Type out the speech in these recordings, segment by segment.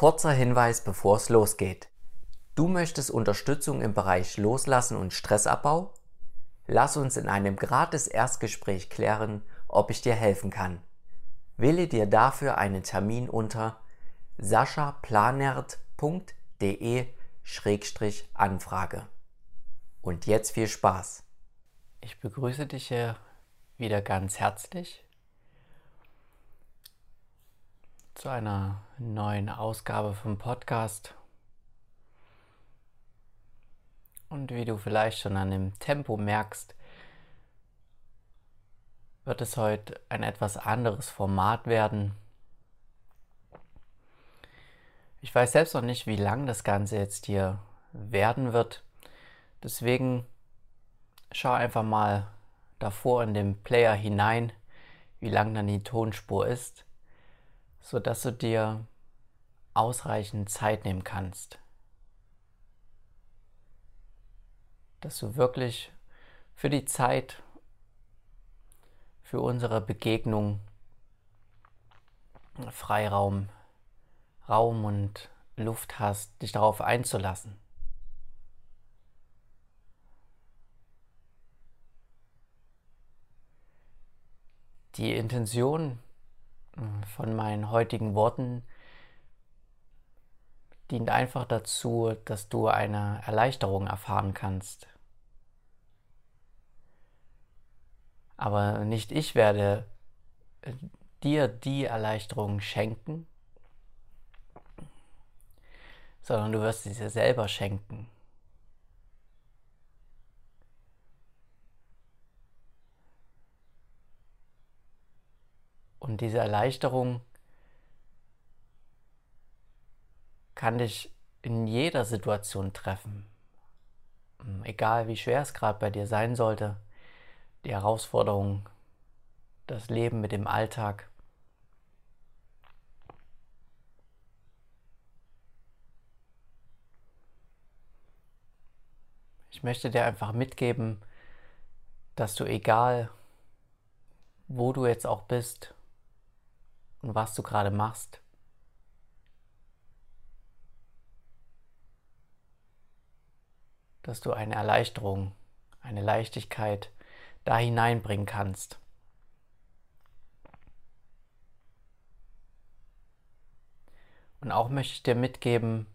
Kurzer Hinweis, bevor es losgeht. Du möchtest Unterstützung im Bereich Loslassen und Stressabbau? Lass uns in einem gratis Erstgespräch klären, ob ich dir helfen kann. Wähle dir dafür einen Termin unter saschaplanert.de-anfrage. Und jetzt viel Spaß. Ich begrüße dich hier wieder ganz herzlich zu einer neuen Ausgabe vom Podcast. Und wie du vielleicht schon an dem Tempo merkst, wird es heute ein etwas anderes Format werden. Ich weiß selbst noch nicht, wie lang das Ganze jetzt hier werden wird. Deswegen schau einfach mal davor in den Player hinein, wie lang dann die Tonspur ist sodass du dir ausreichend Zeit nehmen kannst. Dass du wirklich für die Zeit, für unsere Begegnung Freiraum, Raum und Luft hast, dich darauf einzulassen. Die Intention von meinen heutigen Worten dient einfach dazu, dass du eine Erleichterung erfahren kannst. Aber nicht ich werde äh, dir die Erleichterung schenken, sondern du wirst sie dir selber schenken. Und diese Erleichterung kann dich in jeder Situation treffen. Egal wie schwer es gerade bei dir sein sollte, die Herausforderung, das Leben mit dem Alltag. Ich möchte dir einfach mitgeben, dass du egal, wo du jetzt auch bist, und was du gerade machst. Dass du eine Erleichterung, eine Leichtigkeit da hineinbringen kannst. Und auch möchte ich dir mitgeben,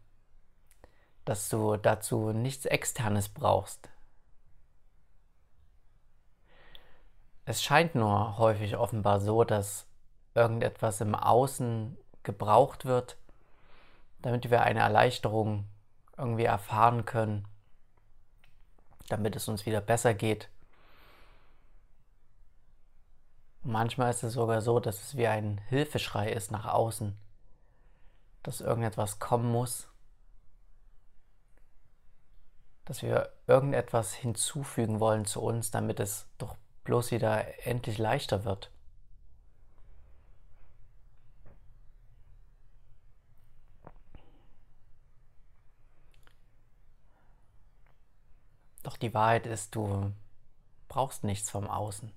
dass du dazu nichts Externes brauchst. Es scheint nur häufig offenbar so, dass irgendetwas im Außen gebraucht wird, damit wir eine Erleichterung irgendwie erfahren können, damit es uns wieder besser geht. manchmal ist es sogar so, dass es wie ein Hilfeschrei ist nach außen, dass irgendetwas kommen muss, dass wir irgendetwas hinzufügen wollen zu uns, damit es doch bloß wieder endlich leichter wird. Doch die Wahrheit ist, du brauchst nichts vom Außen.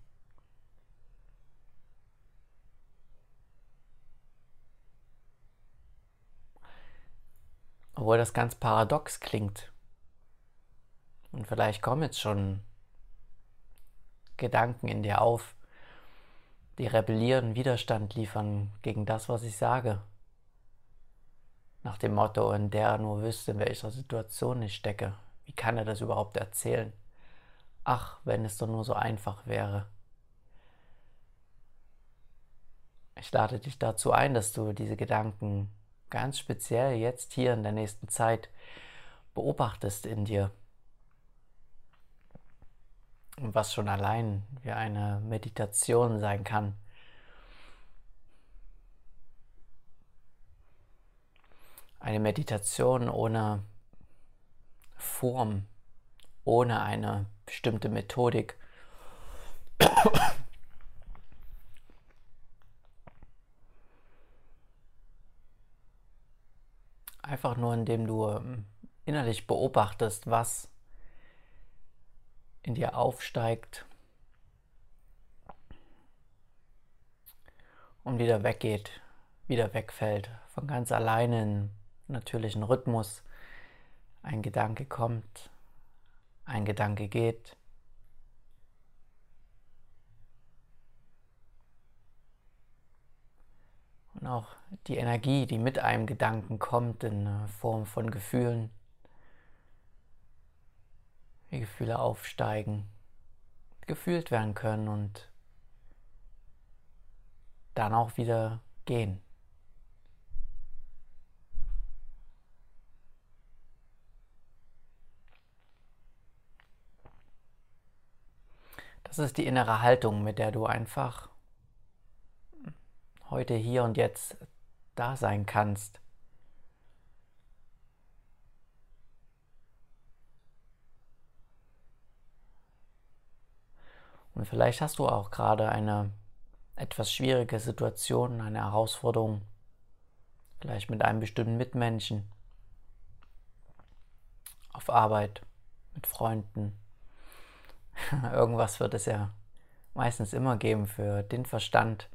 Obwohl das ganz paradox klingt. Und vielleicht kommen jetzt schon Gedanken in dir auf, die rebellieren, Widerstand liefern gegen das, was ich sage. Nach dem Motto, in der nur wüsste, in welcher Situation ich stecke, wie kann er das überhaupt erzählen? Ach, wenn es doch nur so einfach wäre. Ich lade dich dazu ein, dass du diese Gedanken ganz speziell jetzt hier in der nächsten Zeit beobachtest in dir. Was schon allein wie eine Meditation sein kann. Eine Meditation ohne Form, ohne eine bestimmte Methodik. Einfach nur, indem du ähm, innerlich beobachtest, was in dir aufsteigt und wieder weggeht, wieder wegfällt, von ganz alleine in natürlichen Rhythmus. Ein Gedanke kommt, ein Gedanke geht. Und auch die Energie, die mit einem Gedanken kommt in Form von Gefühlen. Wie Gefühle aufsteigen, gefühlt werden können und dann auch wieder gehen. Das ist die innere Haltung, mit der du einfach heute, hier und jetzt da sein kannst. Und vielleicht hast du auch gerade eine etwas schwierige Situation, eine Herausforderung, vielleicht mit einem bestimmten Mitmenschen, auf Arbeit, mit Freunden. Irgendwas wird es ja meistens immer geben für den Verstand.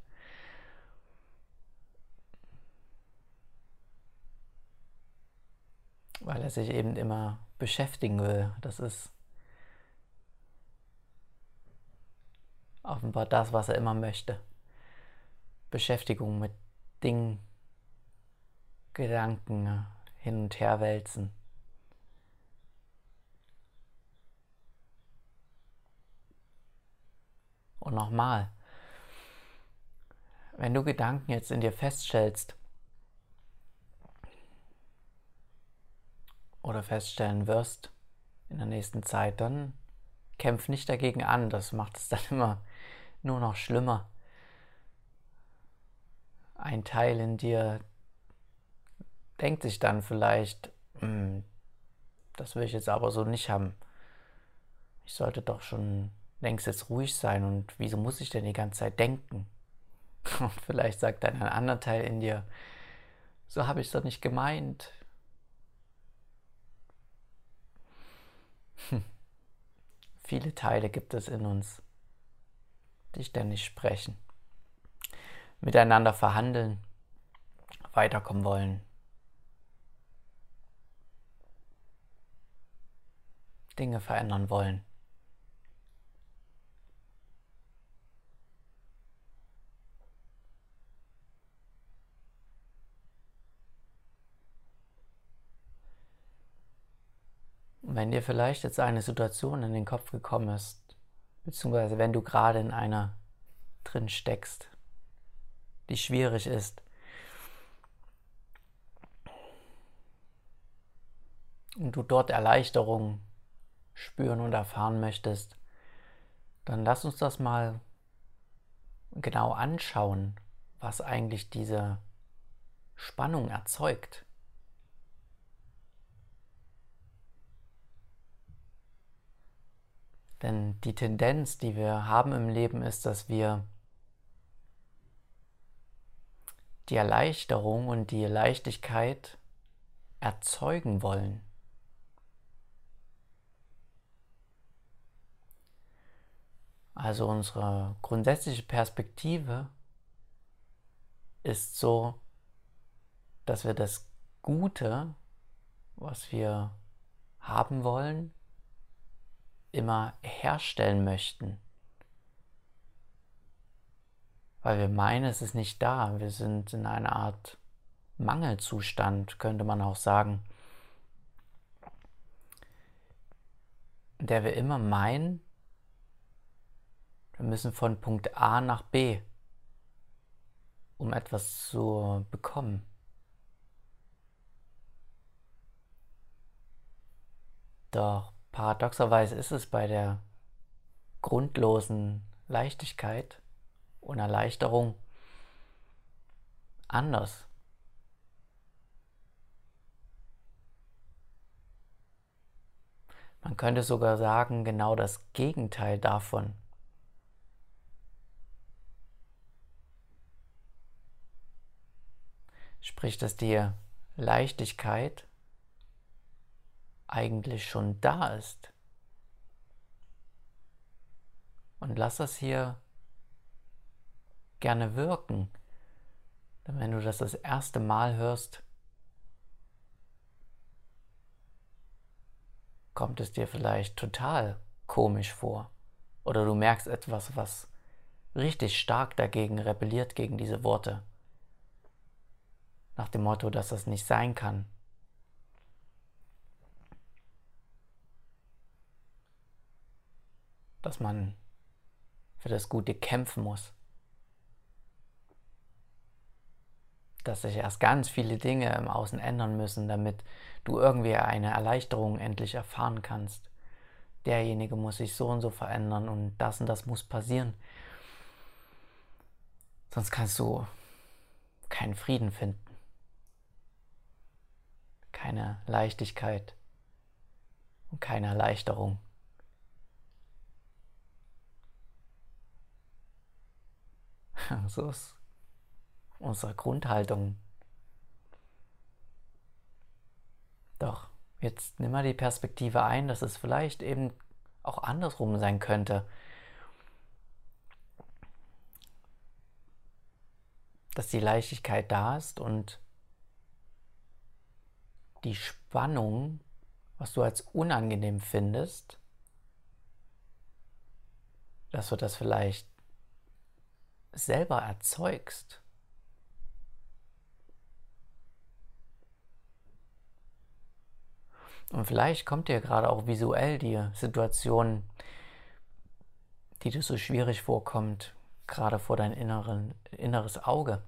Weil er sich eben immer beschäftigen will. Das ist offenbar das, was er immer möchte. Beschäftigung mit Dingen, Gedanken hin und her wälzen. Und nochmal, wenn du Gedanken jetzt in dir feststellst oder feststellen wirst in der nächsten Zeit, dann kämpf nicht dagegen an. Das macht es dann immer nur noch schlimmer ein Teil in dir denkt sich dann vielleicht, hm, das will ich jetzt aber so nicht haben. Ich sollte doch schon längst jetzt ruhig sein und wieso muss ich denn die ganze Zeit denken? Und vielleicht sagt dann ein anderer Teil in dir, so habe ich es doch nicht gemeint. Hm. Viele Teile gibt es in uns, die ständig sprechen miteinander verhandeln, weiterkommen wollen. Dinge verändern wollen. Wenn dir vielleicht jetzt eine Situation in den Kopf gekommen ist, beziehungsweise wenn du gerade in einer drin steckst, die schwierig ist. Und du dort Erleichterung spüren und erfahren möchtest, dann lass uns das mal genau anschauen, was eigentlich diese Spannung erzeugt. Denn die Tendenz, die wir haben im Leben, ist, dass wir die Erleichterung und die Leichtigkeit erzeugen wollen. Also unsere grundsätzliche Perspektive ist so, dass wir das Gute, was wir haben wollen, immer herstellen möchten weil wir meinen, es ist nicht da. Wir sind in einer Art Mangelzustand, könnte man auch sagen, der wir immer meinen, wir müssen von Punkt A nach B, um etwas zu bekommen. Doch paradoxerweise ist es bei der grundlosen Leichtigkeit und Erleichterung anders. Man könnte sogar sagen, genau das Gegenteil davon. Sprich, dass die Leichtigkeit eigentlich schon da ist. Und lass das hier gerne wirken. Denn wenn du das das erste Mal hörst, kommt es dir vielleicht total komisch vor. Oder du merkst etwas, was richtig stark dagegen rebelliert, gegen diese Worte. Nach dem Motto, dass das nicht sein kann, Dass man für das Gute kämpfen muss. Dass sich erst ganz viele Dinge im Außen ändern müssen, damit du irgendwie eine Erleichterung endlich erfahren kannst. Derjenige muss sich so und so verändern und das und das muss passieren. Sonst kannst du keinen Frieden finden, keine Leichtigkeit und keine Erleichterung. So ist unsere Grundhaltung. Doch jetzt nimm mal die Perspektive ein, dass es vielleicht eben auch andersrum sein könnte. Dass die Leichtigkeit da ist und die Spannung, was du als unangenehm findest, dass du das vielleicht selber erzeugst. Und vielleicht kommt dir gerade auch visuell die Situation, die dir so schwierig vorkommt, gerade vor dein inneren, inneres Auge.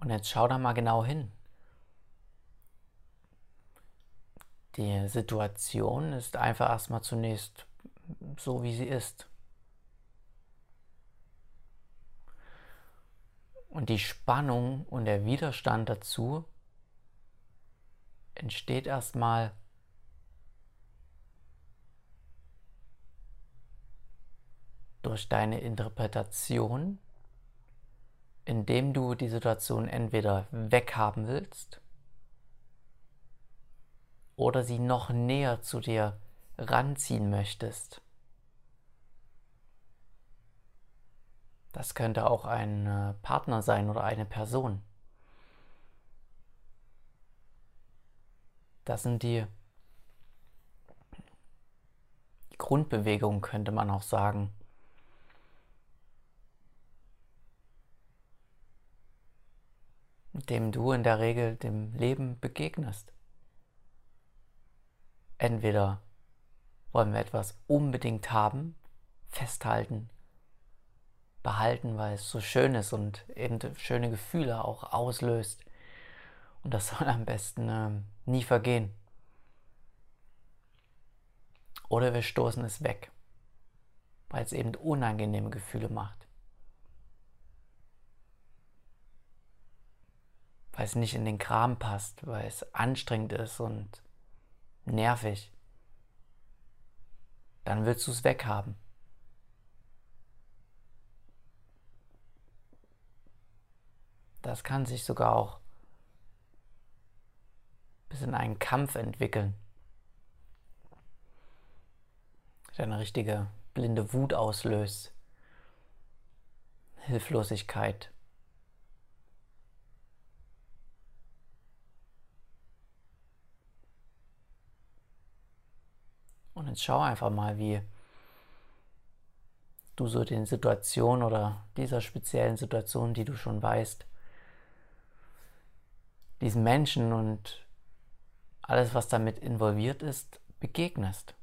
Und jetzt schau da mal genau hin. Die Situation ist einfach erstmal zunächst so, wie sie ist. Und die Spannung und der Widerstand dazu entsteht erstmal durch deine Interpretation, indem du die Situation entweder weghaben willst oder sie noch näher zu dir ranziehen möchtest. Das könnte auch ein äh, Partner sein oder eine Person. Das sind die Grundbewegungen, könnte man auch sagen. Dem du in der Regel dem Leben begegnest. Entweder wollen wir etwas unbedingt haben, festhalten, behalten, weil es so schön ist und eben schöne Gefühle auch auslöst. Und das soll am besten äh, nie vergehen. Oder wir stoßen es weg, weil es eben unangenehme Gefühle macht. Weil es nicht in den Kram passt, weil es anstrengend ist und nervig, dann willst du es weghaben. Das kann sich sogar auch bis in einen Kampf entwickeln. Der eine richtige blinde Wut auslöst. Hilflosigkeit. Und jetzt schau einfach mal, wie du so den Situationen oder dieser speziellen Situation, die du schon weißt, diesen Menschen und alles, was damit involviert ist, begegnest.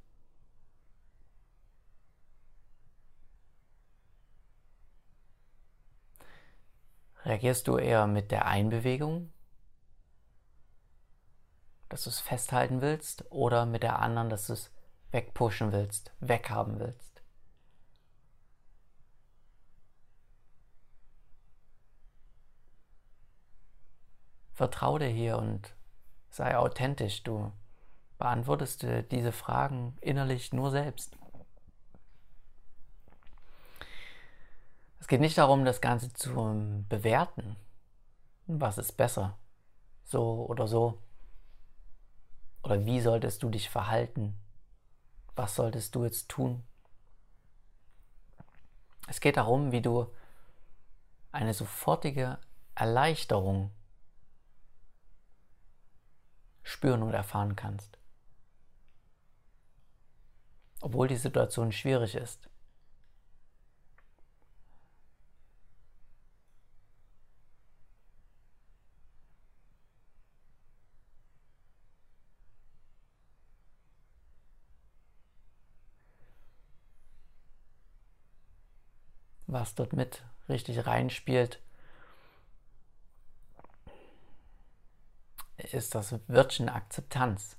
Reagierst du eher mit der Einbewegung, dass du es festhalten willst, oder mit der anderen, dass du es wegpushen willst, weghaben willst. Vertraue dir hier und sei authentisch. Du beantwortest dir diese Fragen innerlich nur selbst. Es geht nicht darum, das Ganze zu bewerten. Was ist besser? So oder so? Oder wie solltest du dich verhalten? Was solltest du jetzt tun? Es geht darum, wie du eine sofortige Erleichterung spüren und erfahren kannst. Obwohl die Situation schwierig ist. Was dort mit richtig reinspielt, ist das Wörtchen Akzeptanz.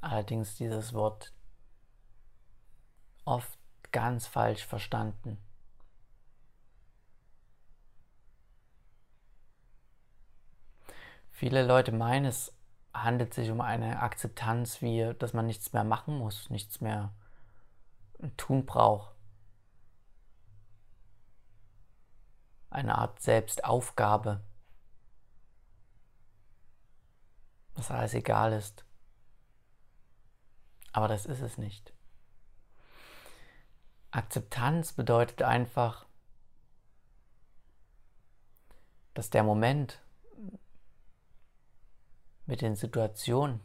Allerdings dieses Wort oft ganz falsch verstanden. Viele Leute meinen, es handelt sich um eine Akzeptanz, wie dass man nichts mehr machen muss, nichts mehr tun braucht. Eine Art Selbstaufgabe, dass alles egal ist. Aber das ist es nicht. Akzeptanz bedeutet einfach, dass der Moment, mit den Situationen,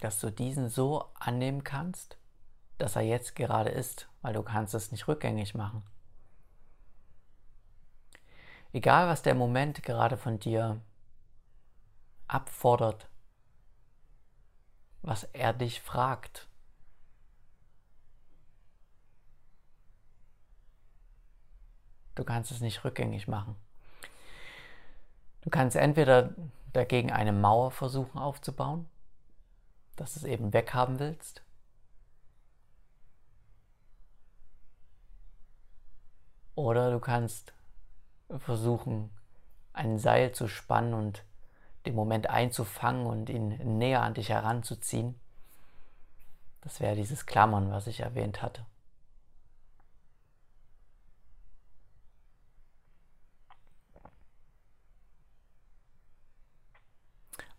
dass du diesen so annehmen kannst, dass er jetzt gerade ist, weil du kannst es nicht rückgängig machen. Egal, was der Moment gerade von dir abfordert, was er dich fragt. Du kannst es nicht rückgängig machen. Du kannst entweder dagegen eine Mauer versuchen aufzubauen, dass du es eben weghaben willst. Oder du kannst versuchen, ein Seil zu spannen und den Moment einzufangen und ihn näher an dich heranzuziehen. Das wäre dieses Klammern, was ich erwähnt hatte.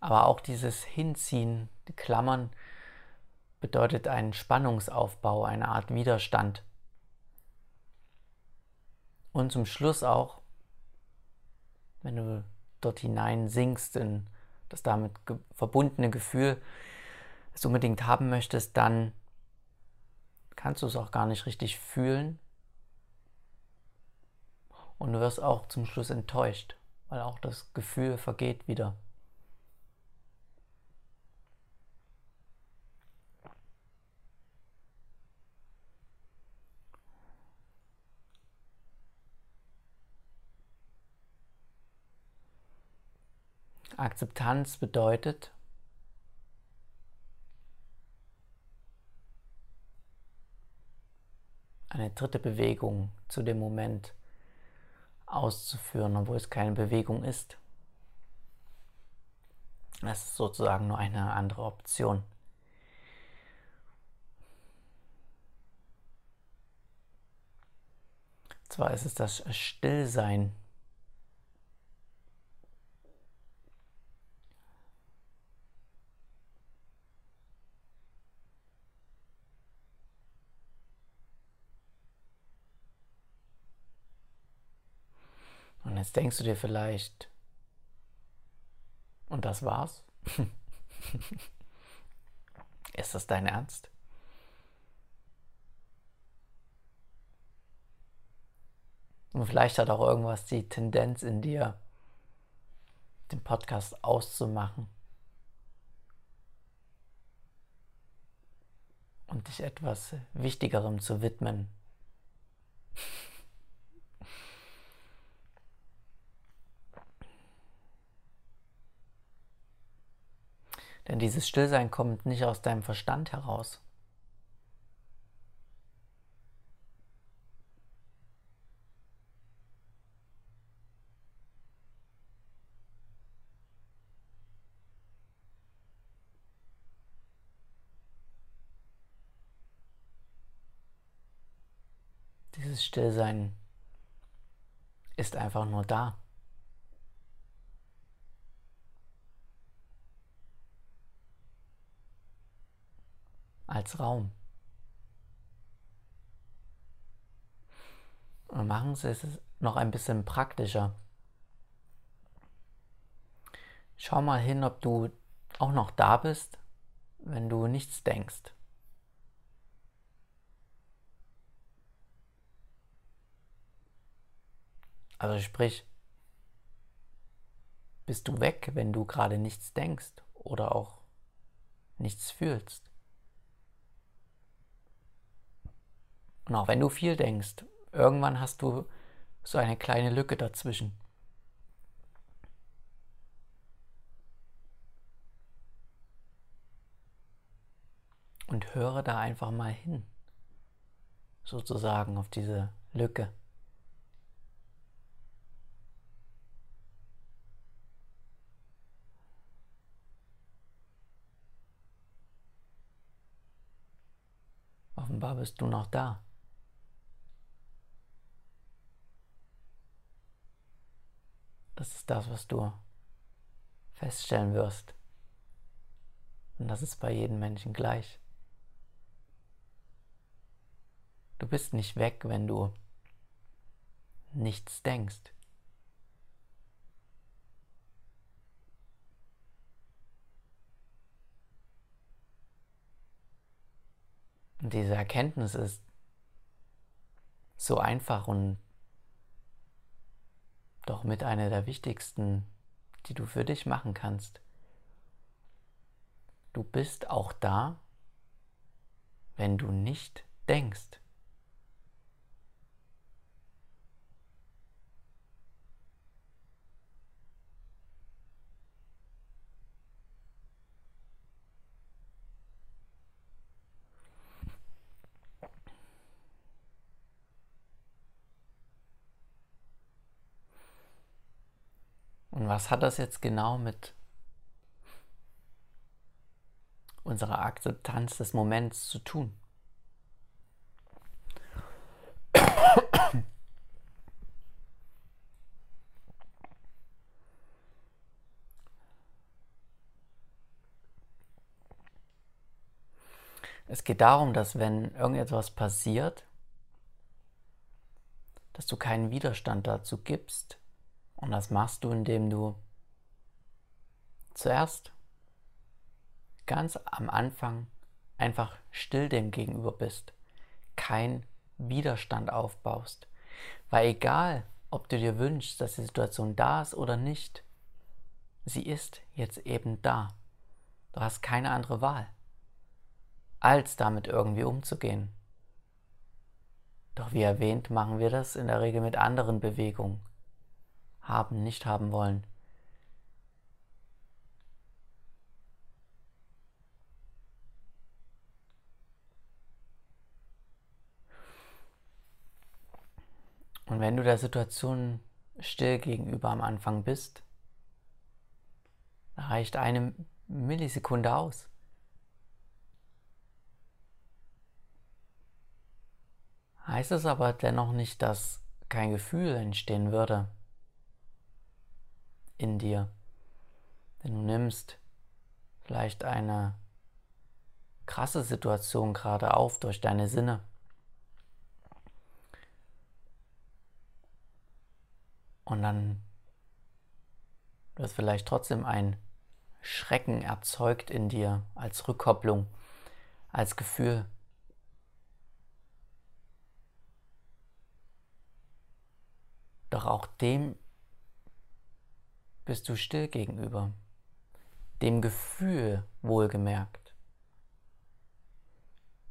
Aber auch dieses Hinziehen, die Klammern, bedeutet einen Spannungsaufbau, eine Art Widerstand. Und zum Schluss auch, wenn du dort hinein sinkst in das damit verbundene Gefühl, das du unbedingt haben möchtest, dann kannst du es auch gar nicht richtig fühlen. Und du wirst auch zum Schluss enttäuscht, weil auch das Gefühl vergeht wieder. Akzeptanz bedeutet, eine dritte Bewegung zu dem Moment auszuführen, obwohl es keine Bewegung ist. Das ist sozusagen nur eine andere Option. Zwar ist es das Stillsein Und jetzt denkst du dir vielleicht, und das war's? Ist das dein Ernst? Und vielleicht hat auch irgendwas die Tendenz in dir, den Podcast auszumachen und dich etwas Wichtigerem zu widmen. Denn dieses Stillsein kommt nicht aus deinem Verstand heraus. Dieses Stillsein ist einfach nur da. Als Raum. Und machen Sie es noch ein bisschen praktischer. Schau mal hin, ob du auch noch da bist, wenn du nichts denkst. Also sprich, bist du weg, wenn du gerade nichts denkst oder auch nichts fühlst. Und auch wenn du viel denkst, irgendwann hast du so eine kleine Lücke dazwischen. Und höre da einfach mal hin, sozusagen auf diese Lücke. Offenbar bist du noch da. Das ist das, was du feststellen wirst. Und das ist bei jedem Menschen gleich. Du bist nicht weg, wenn du nichts denkst. Und diese Erkenntnis ist so einfach und doch mit einer der wichtigsten, die du für dich machen kannst. Du bist auch da, wenn du nicht denkst. Und was hat das jetzt genau mit unserer Akzeptanz des Moments zu tun? Es geht darum, dass wenn irgendetwas passiert, dass du keinen Widerstand dazu gibst, und das machst du, indem du zuerst ganz am Anfang einfach still dem gegenüber bist, kein Widerstand aufbaust. Weil egal, ob du dir wünschst, dass die Situation da ist oder nicht, sie ist jetzt eben da. Du hast keine andere Wahl, als damit irgendwie umzugehen. Doch wie erwähnt, machen wir das in der Regel mit anderen Bewegungen haben, nicht haben wollen. Und wenn du der Situation still gegenüber am Anfang bist, reicht eine Millisekunde aus. Heißt es aber dennoch nicht, dass kein Gefühl entstehen würde in dir. Denn du nimmst vielleicht eine krasse Situation gerade auf durch deine Sinne. Und dann wird vielleicht trotzdem ein Schrecken erzeugt in dir als Rückkopplung, als Gefühl. Doch auch dem bist du still gegenüber, dem Gefühl wohlgemerkt.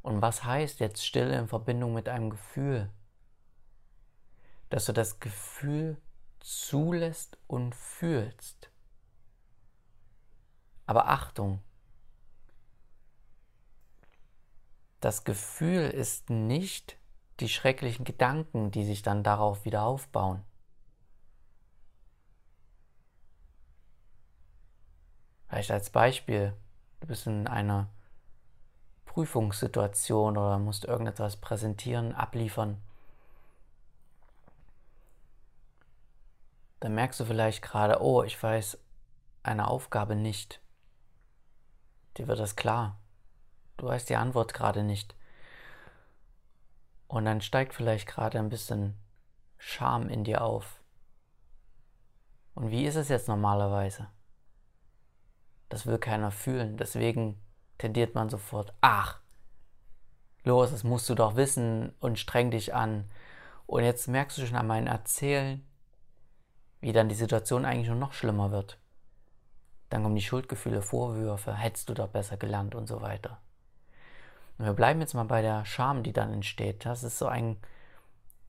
Und was heißt jetzt Stille in Verbindung mit einem Gefühl? Dass du das Gefühl zulässt und fühlst. Aber Achtung, das Gefühl ist nicht die schrecklichen Gedanken, die sich dann darauf wieder aufbauen. Vielleicht als Beispiel, du bist in einer Prüfungssituation oder musst irgendetwas präsentieren, abliefern. Dann merkst du vielleicht gerade, oh, ich weiß eine Aufgabe nicht. Dir wird das klar. Du weißt die Antwort gerade nicht. Und dann steigt vielleicht gerade ein bisschen Scham in dir auf. Und wie ist es jetzt normalerweise? Das will keiner fühlen. Deswegen tendiert man sofort, ach, los, das musst du doch wissen und streng dich an. Und jetzt merkst du schon an meinem Erzählen, wie dann die Situation eigentlich nur noch schlimmer wird. Dann kommen die Schuldgefühle, Vorwürfe, hättest du doch besser gelernt und so weiter. Und wir bleiben jetzt mal bei der Scham, die dann entsteht. Das ist so ein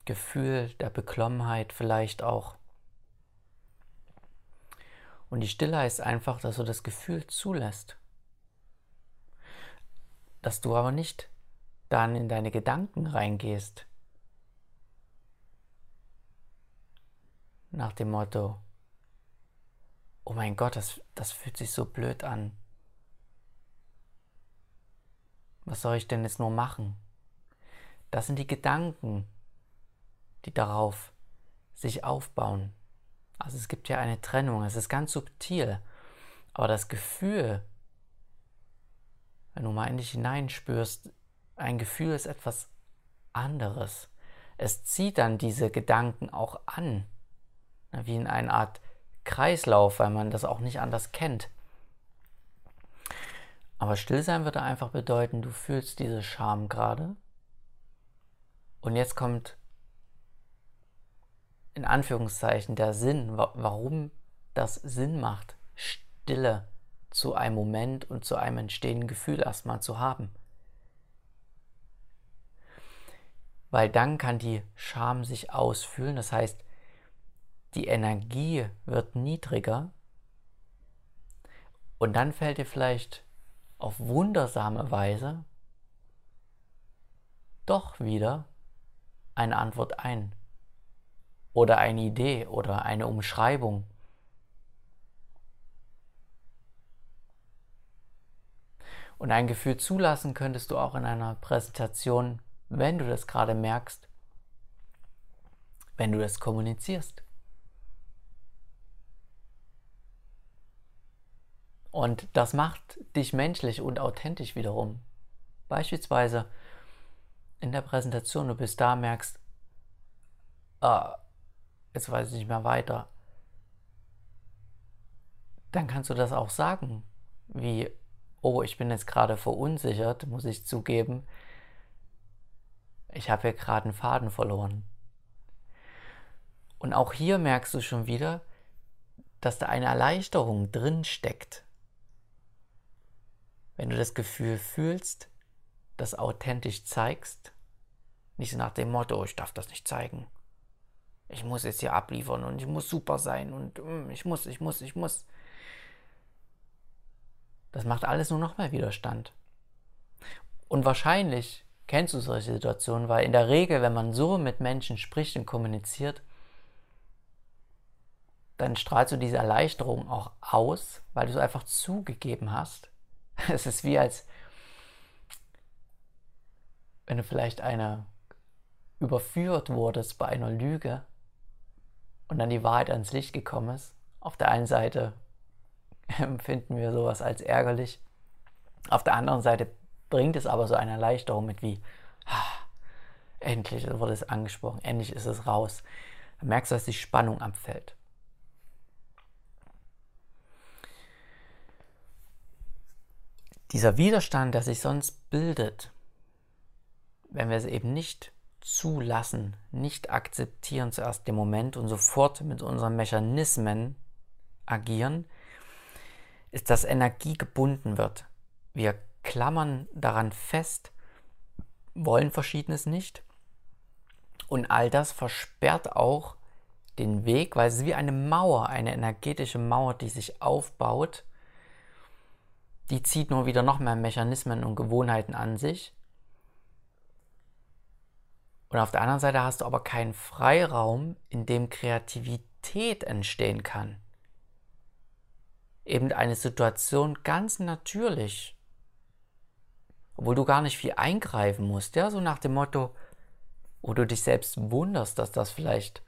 Gefühl der Beklommenheit vielleicht auch. Und die Stille heißt einfach, dass du das Gefühl zulässt. Dass du aber nicht dann in deine Gedanken reingehst. Nach dem Motto, oh mein Gott, das, das fühlt sich so blöd an. Was soll ich denn jetzt nur machen? Das sind die Gedanken, die darauf sich aufbauen. Also es gibt ja eine Trennung, es ist ganz subtil, aber das Gefühl, wenn du mal in dich hineinspürst, ein Gefühl ist etwas anderes. Es zieht dann diese Gedanken auch an, wie in eine Art Kreislauf, weil man das auch nicht anders kennt. Aber Stillsein würde einfach bedeuten, du fühlst diese Scham gerade. Und jetzt kommt in Anführungszeichen der Sinn, warum das Sinn macht, Stille zu einem Moment und zu einem entstehenden Gefühl erstmal zu haben. Weil dann kann die Scham sich ausfühlen, das heißt, die Energie wird niedriger. Und dann fällt dir vielleicht auf wundersame Weise doch wieder eine Antwort ein oder eine Idee oder eine Umschreibung. Und ein Gefühl zulassen könntest du auch in einer Präsentation, wenn du das gerade merkst, wenn du das kommunizierst. Und das macht dich menschlich und authentisch wiederum. Beispielsweise in der Präsentation, du bist da, merkst, ah, jetzt weiß ich nicht mehr weiter. Dann kannst du das auch sagen, wie, oh, ich bin jetzt gerade verunsichert, muss ich zugeben. Ich habe hier gerade einen Faden verloren. Und auch hier merkst du schon wieder, dass da eine Erleichterung drin steckt wenn du das Gefühl fühlst, das authentisch zeigst, nicht nach dem Motto, ich darf das nicht zeigen. Ich muss es hier abliefern und ich muss super sein und mm, ich muss, ich muss, ich muss. Das macht alles nur noch mehr Widerstand. Und wahrscheinlich kennst du solche Situationen, weil in der Regel, wenn man so mit Menschen spricht und kommuniziert, dann strahlst du diese Erleichterung auch aus, weil du es einfach zugegeben hast Es ist wie als wenn du vielleicht eine überführt wurdest bei einer Lüge und dann die Wahrheit ans Licht gekommen ist. Auf der einen Seite empfinden wir sowas als ärgerlich, auf der anderen Seite bringt es aber so eine Erleichterung mit wie, ah, endlich wurde es angesprochen, endlich ist es raus. Dann merkst du, dass die Spannung abfällt. Dieser Widerstand, der sich sonst bildet, wenn wir es eben nicht zulassen, nicht akzeptieren zuerst den Moment und sofort mit unseren Mechanismen agieren, ist, dass Energie gebunden wird. Wir klammern daran fest, wollen Verschiedenes nicht. Und all das versperrt auch den Weg, weil es ist wie eine Mauer, eine energetische Mauer, die sich aufbaut die zieht nur wieder noch mehr Mechanismen und Gewohnheiten an sich. Und auf der anderen Seite hast du aber keinen Freiraum, in dem Kreativität entstehen kann. Eben eine Situation ganz natürlich, obwohl du gar nicht viel eingreifen musst, ja, so nach dem Motto, wo du dich selbst wunderst, dass das vielleicht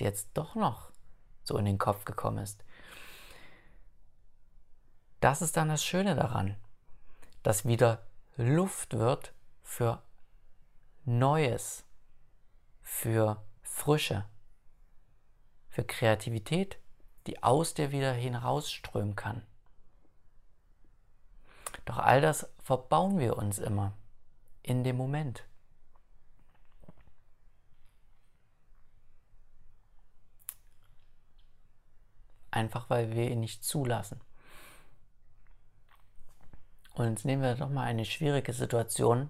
jetzt doch noch so in den Kopf gekommen ist. Das ist dann das Schöne daran, dass wieder Luft wird für Neues, für Frische, für Kreativität, die aus dir wieder hinausströmen kann. Doch all das verbauen wir uns immer in dem Moment. Einfach weil wir ihn nicht zulassen. Und jetzt nehmen wir doch mal eine schwierige Situation.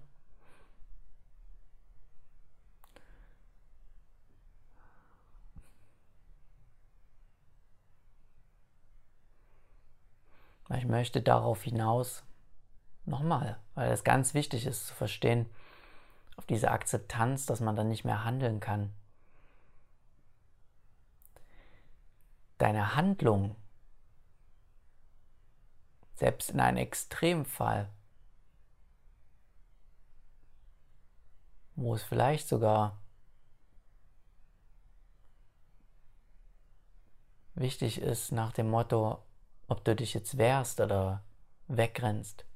Ich möchte darauf hinaus, nochmal, weil es ganz wichtig ist zu verstehen, auf diese Akzeptanz, dass man dann nicht mehr handeln kann. Deine Handlung selbst in einem Extremfall, wo es vielleicht sogar wichtig ist nach dem Motto, ob du dich jetzt wehrst oder wegrennst.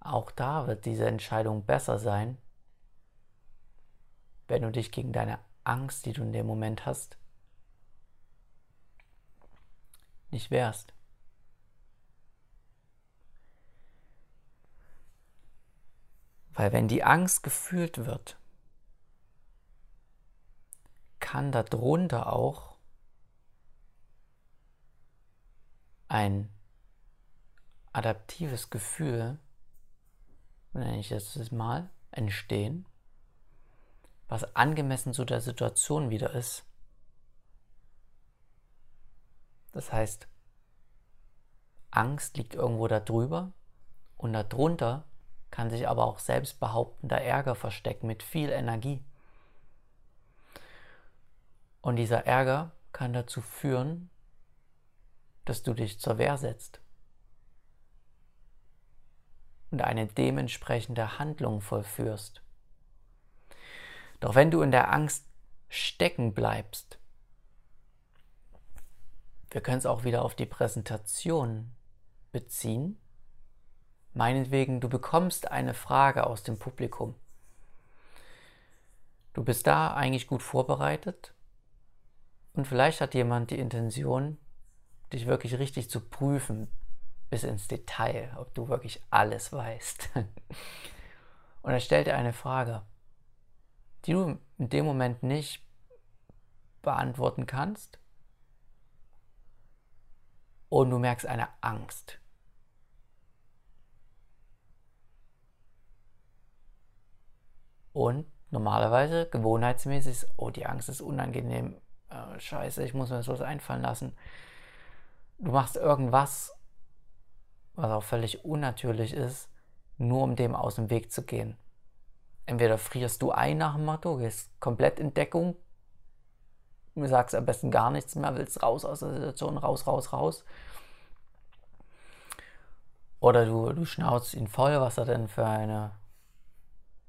Auch da wird diese Entscheidung besser sein, wenn du dich gegen deine Angst, die du in dem Moment hast, nicht wärst. Weil wenn die Angst gefühlt wird, kann darunter auch ein adaptives Gefühl, nenne ich es mal, entstehen, was angemessen zu der Situation wieder ist. Das heißt, Angst liegt irgendwo darüber und darunter kann sich aber auch selbstbehauptender Ärger verstecken mit viel Energie. Und dieser Ärger kann dazu führen, dass du dich zur Wehr setzt und eine dementsprechende Handlung vollführst. Doch wenn du in der Angst stecken bleibst, wir können es auch wieder auf die Präsentation beziehen. Meinetwegen, du bekommst eine Frage aus dem Publikum. Du bist da eigentlich gut vorbereitet und vielleicht hat jemand die Intention, dich wirklich richtig zu prüfen, bis ins Detail, ob du wirklich alles weißt. Und er stellt dir eine Frage, die du in dem Moment nicht beantworten kannst, und du merkst eine Angst. Und normalerweise, gewohnheitsmäßig, oh, die Angst ist unangenehm, äh, scheiße, ich muss mir sowas einfallen lassen. Du machst irgendwas, was auch völlig unnatürlich ist, nur um dem aus dem Weg zu gehen. Entweder frierst du ein nach dem Motto, gehst komplett in Deckung, sagst am besten gar nichts mehr, willst raus aus der Situation, raus, raus, raus. Oder du, du schnauzt ihn voll, was er denn für eine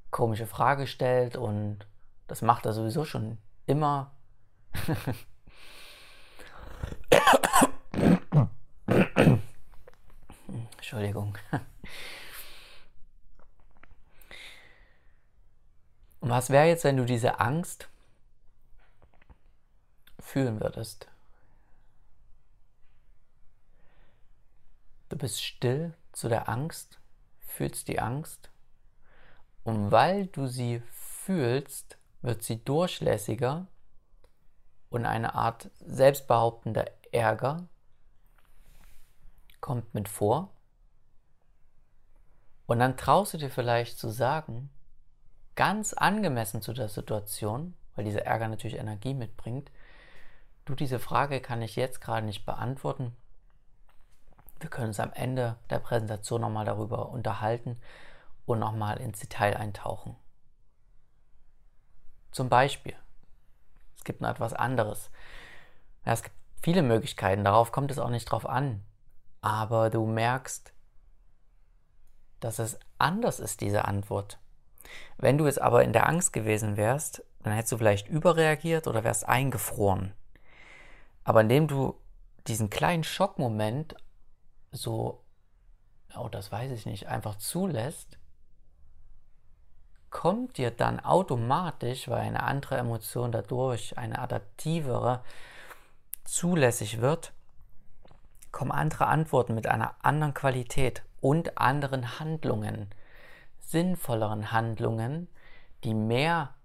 komische Frage stellt und das macht er sowieso schon immer. Entschuldigung. Und was wäre jetzt, wenn du diese Angst fühlen würdest. Du bist still zu der Angst, fühlst die Angst und weil du sie fühlst, wird sie durchlässiger und eine Art selbstbehauptender Ärger kommt mit vor. Und dann traust du dir vielleicht zu sagen, ganz angemessen zu der Situation, weil dieser Ärger natürlich Energie mitbringt, Du, diese Frage kann ich jetzt gerade nicht beantworten. Wir können uns am Ende der Präsentation nochmal darüber unterhalten und nochmal ins Detail eintauchen. Zum Beispiel, es gibt noch etwas anderes. Ja, es gibt viele Möglichkeiten, darauf kommt es auch nicht drauf an. Aber du merkst, dass es anders ist, diese Antwort. Wenn du jetzt aber in der Angst gewesen wärst, dann hättest du vielleicht überreagiert oder wärst eingefroren. Aber indem du diesen kleinen Schockmoment so, oh, das weiß ich nicht, einfach zulässt, kommt dir dann automatisch, weil eine andere Emotion dadurch, eine adaptivere, zulässig wird, kommen andere Antworten mit einer anderen Qualität und anderen Handlungen, sinnvolleren Handlungen, die mehr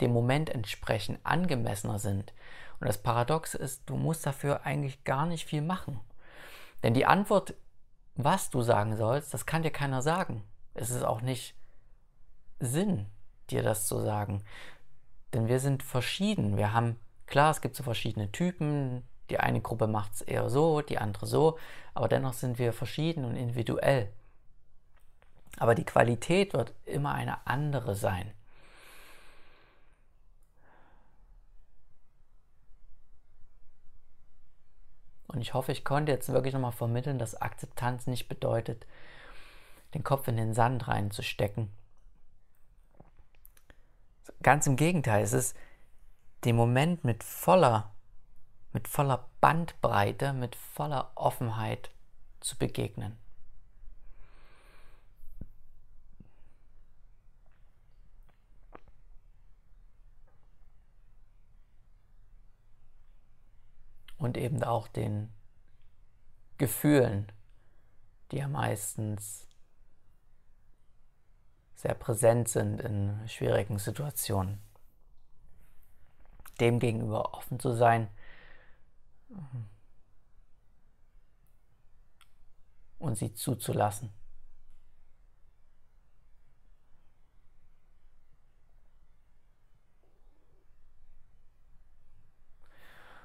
dem Moment entsprechen, angemessener sind. Und das Paradoxe ist, du musst dafür eigentlich gar nicht viel machen. Denn die Antwort, was du sagen sollst, das kann dir keiner sagen. Es ist auch nicht Sinn, dir das zu sagen. Denn wir sind verschieden. Wir haben, klar, es gibt so verschiedene Typen. Die eine Gruppe macht es eher so, die andere so. Aber dennoch sind wir verschieden und individuell. Aber die Qualität wird immer eine andere sein. Und ich hoffe, ich konnte jetzt wirklich nochmal vermitteln, dass Akzeptanz nicht bedeutet, den Kopf in den Sand reinzustecken, Ganz im Gegenteil, es ist dem Moment mit voller, mit voller Bandbreite, mit voller Offenheit zu begegnen. Und eben auch den Gefühlen, die ja meistens sehr präsent sind in schwierigen Situationen. Dem gegenüber offen zu sein und sie zuzulassen.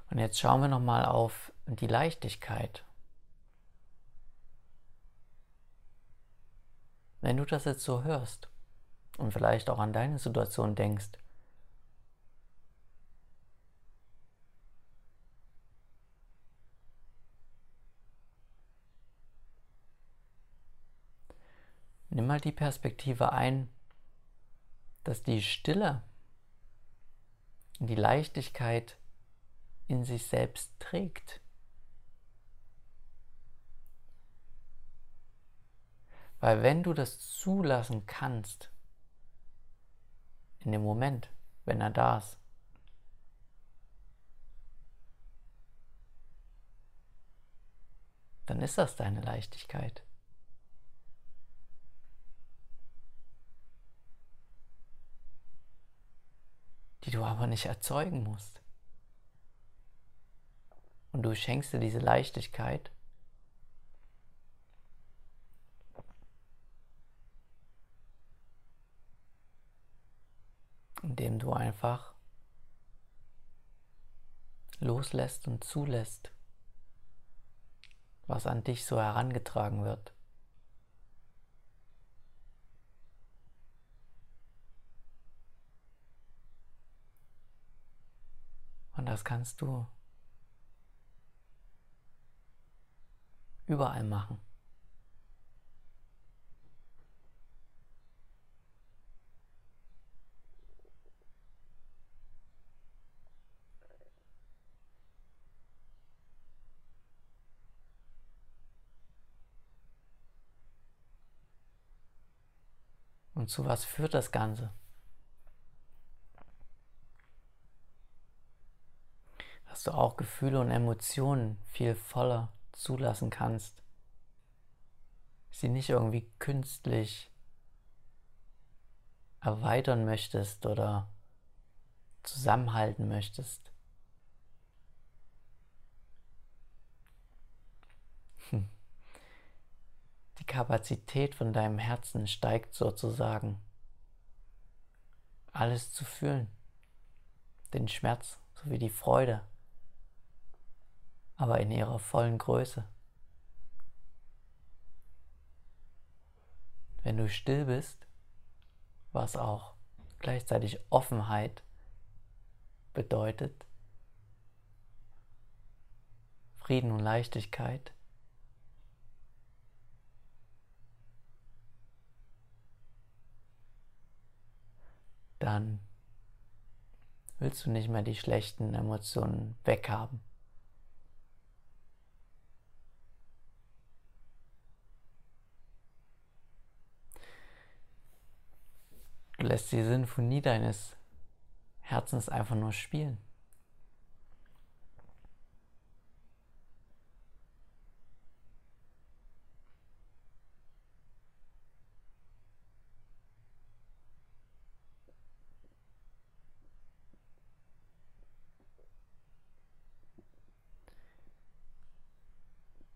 Und jetzt schauen wir nochmal auf die Leichtigkeit. Wenn du das jetzt so hörst und vielleicht auch an deine Situation denkst, nimm mal die Perspektive ein, dass die Stille, die Leichtigkeit in sich selbst trägt. Weil wenn du das zulassen kannst, in dem Moment, wenn er da ist, dann ist das deine Leichtigkeit. Die du aber nicht erzeugen musst. Und du schenkst dir diese Leichtigkeit indem du einfach loslässt und zulässt, was an dich so herangetragen wird. Und das kannst du überall machen. Und zu was führt das Ganze? Dass du auch Gefühle und Emotionen viel voller zulassen kannst. Sie nicht irgendwie künstlich erweitern möchtest oder zusammenhalten möchtest. Hm. Kapazität von deinem Herzen steigt sozusagen. Alles zu fühlen. Den Schmerz sowie die Freude. Aber in ihrer vollen Größe. Wenn du still bist, was auch gleichzeitig Offenheit bedeutet, Frieden und Leichtigkeit, dann willst du nicht mehr die schlechten Emotionen weghaben. Du lässt die Sinfonie deines Herzens einfach nur spielen.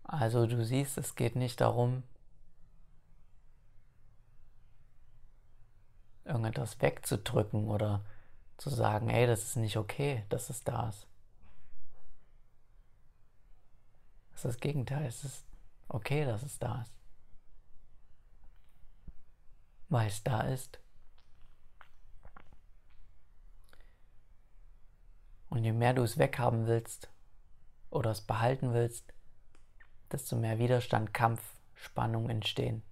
Also du siehst, es geht nicht darum, irgendetwas wegzudrücken oder zu sagen, ey, das ist nicht okay, dass es da ist. Das ist das Gegenteil, es ist okay, dass es da ist. Weil es da ist. Und je mehr du es weghaben willst oder es behalten willst, desto mehr Widerstand, Kampf, Spannung entstehen.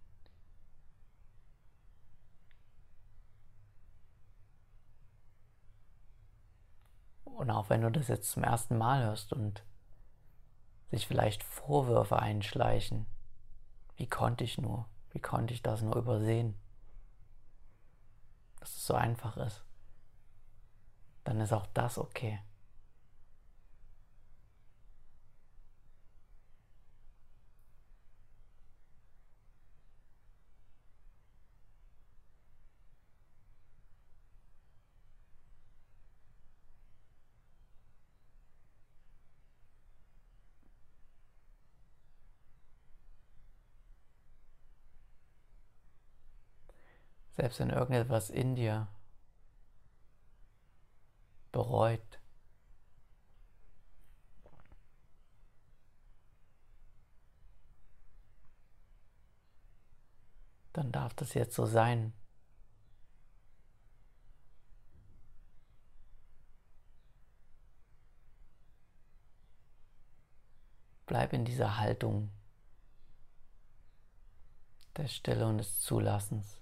Und auch wenn du das jetzt zum ersten Mal hörst und sich vielleicht Vorwürfe einschleichen, wie konnte ich nur, wie konnte ich das nur übersehen, dass es so einfach ist, dann ist auch das okay. Selbst wenn irgendetwas in dir bereut, dann darf das jetzt so sein. Bleib in dieser Haltung der Stille und des Zulassens.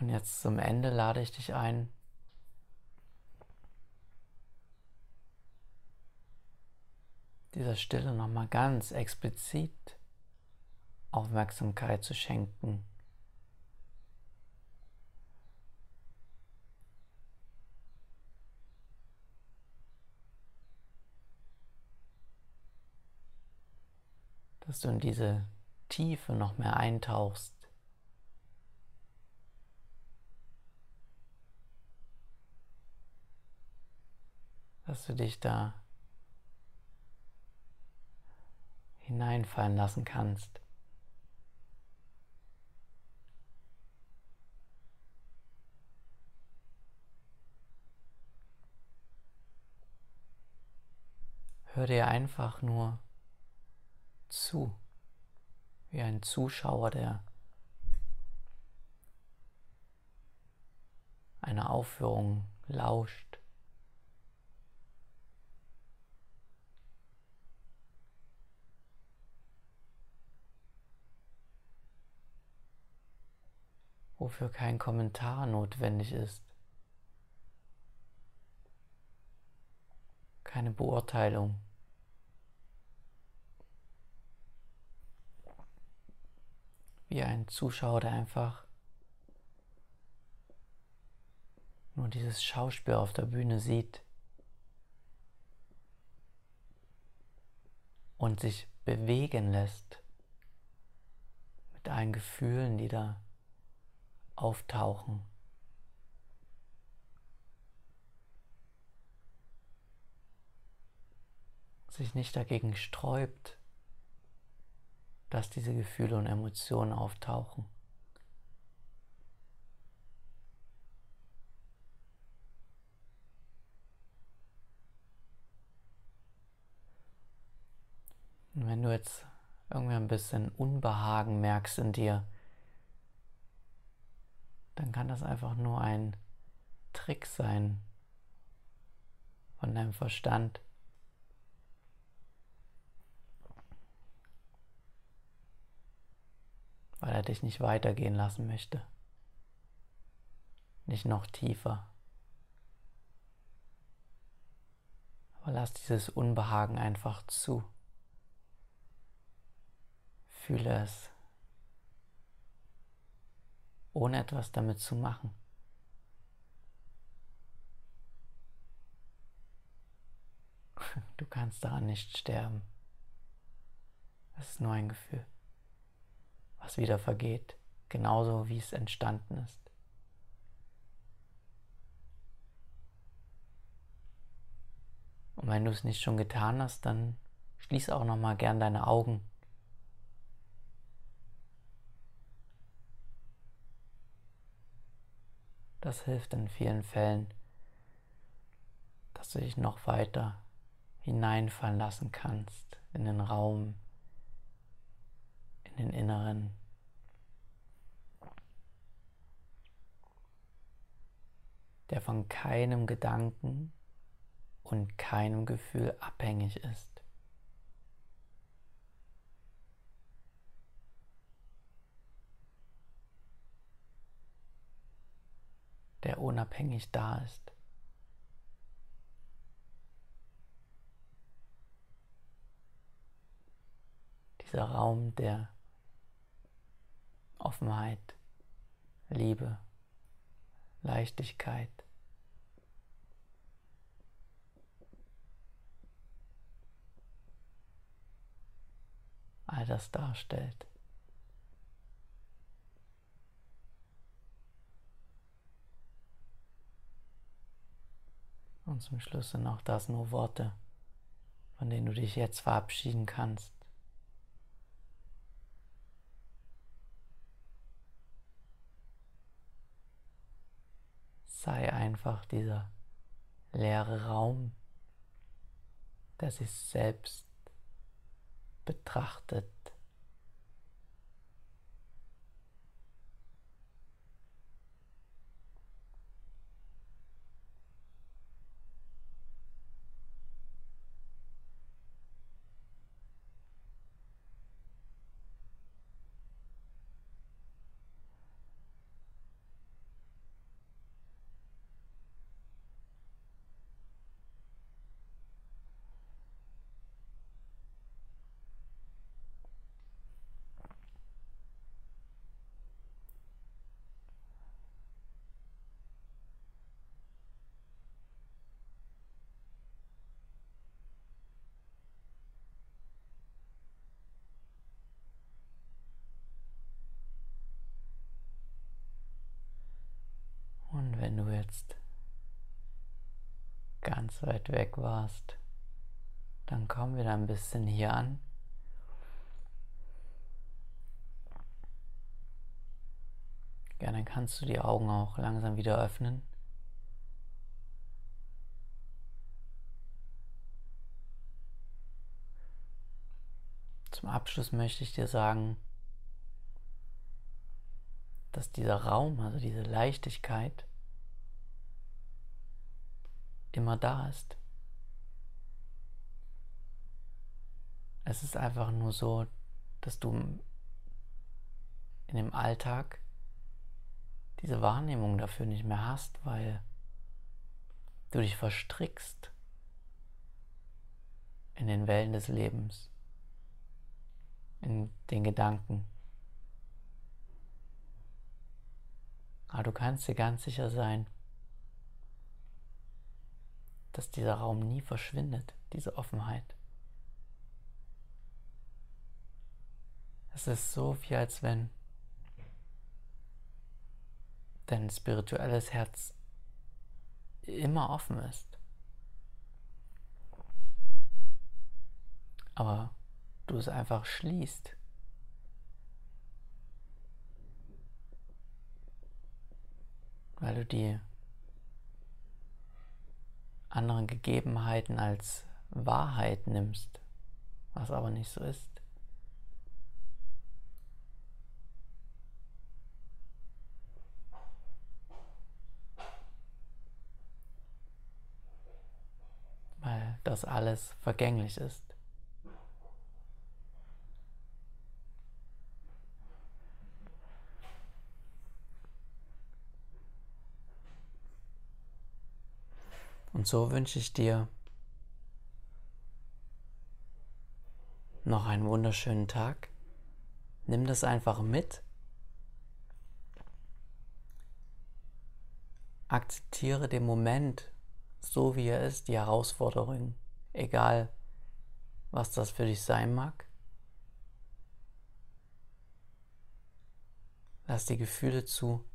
Und jetzt zum Ende lade ich dich ein, dieser Stille nochmal ganz explizit Aufmerksamkeit zu schenken. Dass du in diese Tiefe noch mehr eintauchst. Dass du dich da hineinfallen lassen kannst. Hör dir einfach nur zu, wie ein Zuschauer, der einer Aufführung lauscht. Wofür kein Kommentar notwendig ist. Keine Beurteilung. Wie ein Zuschauer, der einfach nur dieses Schauspiel auf der Bühne sieht und sich bewegen lässt mit allen Gefühlen, die da auftauchen. Sich nicht dagegen sträubt, dass diese Gefühle und Emotionen auftauchen. Und wenn du jetzt irgendwie ein bisschen Unbehagen merkst in dir, dann kann das einfach nur ein Trick sein von deinem Verstand. Weil er dich nicht weitergehen lassen möchte. Nicht noch tiefer. Aber lass dieses Unbehagen einfach zu. Fühle es, ohne etwas damit zu machen. Du kannst daran nicht sterben. Es ist nur ein Gefühl, was wieder vergeht, genauso wie es entstanden ist. Und wenn du es nicht schon getan hast, dann schließe auch noch mal gern deine Augen. Das hilft in vielen Fällen, dass du dich noch weiter hineinfallen lassen kannst in den Raum, in den Inneren. der von keinem Gedanken und keinem Gefühl abhängig ist. Der unabhängig da ist. dieser Raum der Offenheit, Liebe, Leichtigkeit. all das darstellt. Und zum Schluss sind auch das nur Worte, von denen du dich jetzt verabschieden kannst. sei einfach dieser leere Raum, der sich selbst betrachtet. wenn du jetzt ganz weit weg warst, dann komm wieder ein bisschen hier an. Gerne kannst du die Augen auch langsam wieder öffnen. Zum Abschluss möchte ich dir sagen, dass dieser Raum, also diese Leichtigkeit, immer da ist. Es ist einfach nur so, dass du in dem Alltag diese Wahrnehmung dafür nicht mehr hast, weil du dich verstrickst in den Wellen des Lebens, in den Gedanken. Aber du kannst dir ganz sicher sein, dass dieser Raum nie verschwindet, diese Offenheit. Es ist so wie als wenn dein spirituelles Herz immer offen ist. Aber du es einfach schließt. Weil du die anderen Gegebenheiten als Wahrheit nimmst, was aber nicht so ist. Weil das alles vergänglich ist. Und so wünsche ich dir noch einen wunderschönen Tag. Nimm das einfach mit. Akzeptiere den Moment so, wie er ist, die Herausforderung, egal was das für dich sein mag. Lass die Gefühle zu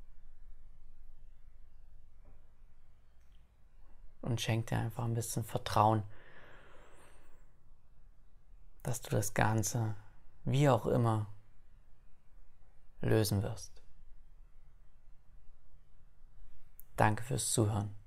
und schenk dir einfach ein bisschen Vertrauen, dass du das Ganze, wie auch immer, lösen wirst. Danke fürs Zuhören.